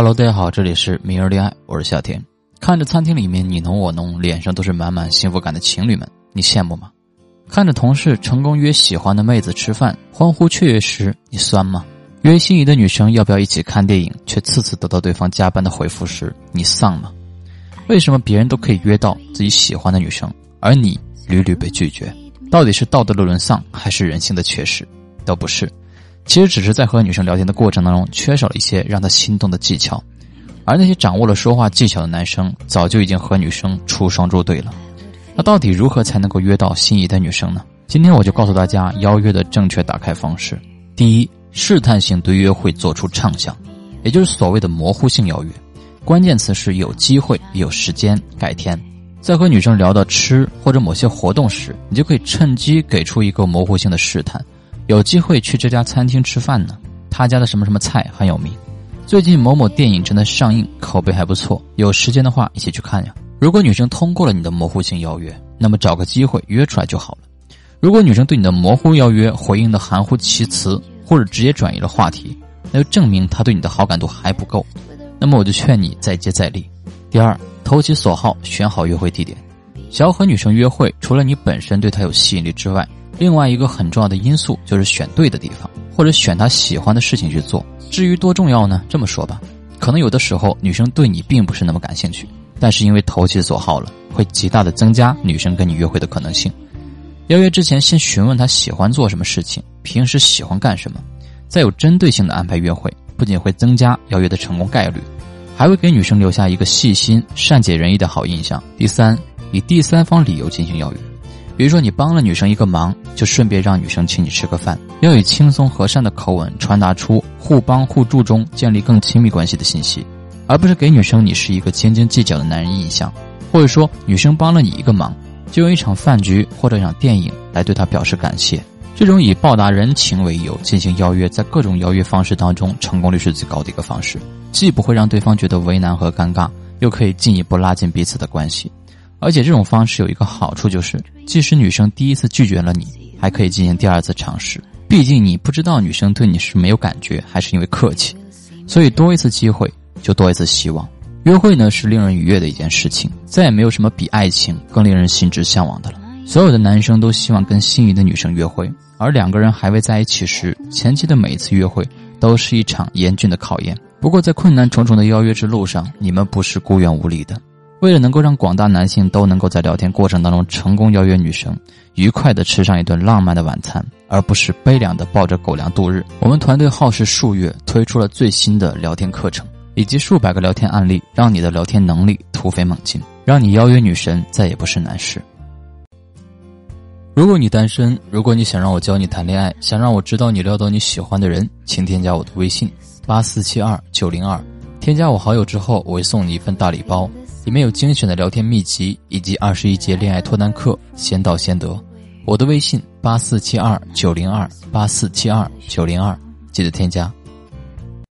Hello，大家好，这里是明日恋爱，我是夏天。看着餐厅里面你侬我侬，脸上都是满满幸福感的情侣们，你羡慕吗？看着同事成功约喜欢的妹子吃饭，欢呼雀跃时，你酸吗？约心仪的女生要不要一起看电影，却次次得到对方加班的回复时，你丧吗？为什么别人都可以约到自己喜欢的女生，而你屡屡被拒绝？到底是道德的沦丧，还是人性的缺失？都不是。其实只是在和女生聊天的过程当中，缺少了一些让她心动的技巧，而那些掌握了说话技巧的男生，早就已经和女生出双入对了。那到底如何才能够约到心仪的女生呢？今天我就告诉大家邀约的正确打开方式。第一，试探性对约会做出畅想，也就是所谓的模糊性邀约，关键词是有机会、有时间、改天。在和女生聊到吃或者某些活动时，你就可以趁机给出一个模糊性的试探。有机会去这家餐厅吃饭呢，他家的什么什么菜很有名。最近某某电影正在上映，口碑还不错。有时间的话，一起去看呀。如果女生通过了你的模糊性邀约，那么找个机会约出来就好了。如果女生对你的模糊邀约回应的含糊其辞，或者直接转移了话题，那就证明她对你的好感度还不够。那么我就劝你再接再厉。第二，投其所好，选好约会地点。想要和女生约会，除了你本身对她有吸引力之外，另外一个很重要的因素就是选对的地方，或者选他喜欢的事情去做。至于多重要呢？这么说吧，可能有的时候女生对你并不是那么感兴趣，但是因为投其所好了，会极大的增加女生跟你约会的可能性。邀约之前先询问她喜欢做什么事情，平时喜欢干什么，再有针对性的安排约会，不仅会增加邀约的成功概率，还会给女生留下一个细心、善解人意的好印象。第三，以第三方理由进行邀约。比如说，你帮了女生一个忙，就顺便让女生请你吃个饭，要以轻松和善的口吻传达出互帮互助中建立更亲密关系的信息，而不是给女生你是一个斤斤计较的男人印象。或者说，女生帮了你一个忙，就用一场饭局或者一场电影来对她表示感谢。这种以报答人情为由进行邀约，在各种邀约方式当中，成功率是最高的一个方式，既不会让对方觉得为难和尴尬，又可以进一步拉近彼此的关系。而且这种方式有一个好处，就是即使女生第一次拒绝了你，还可以进行第二次尝试。毕竟你不知道女生对你是没有感觉，还是因为客气，所以多一次机会就多一次希望。约会呢是令人愉悦的一件事情，再也没有什么比爱情更令人心之向往的了。所有的男生都希望跟心仪的女生约会，而两个人还未在一起时，前期的每一次约会都是一场严峻的考验。不过在困难重重的邀约之路上，你们不是孤远无力的。为了能够让广大男性都能够在聊天过程当中成功邀约女生，愉快的吃上一顿浪漫的晚餐，而不是悲凉的抱着狗粮度日，我们团队耗时数月推出了最新的聊天课程，以及数百个聊天案例，让你的聊天能力突飞猛进，让你邀约女神再也不是难事。如果你单身，如果你想让我教你谈恋爱，想让我知道你撩到你喜欢的人，请添加我的微信八四七二九零二，添加我好友之后，我会送你一份大礼包。里面有精选的聊天秘籍，以及二十一节恋爱脱单课，先到先得。我的微信八四七二九零二八四七二九零二，记得添加。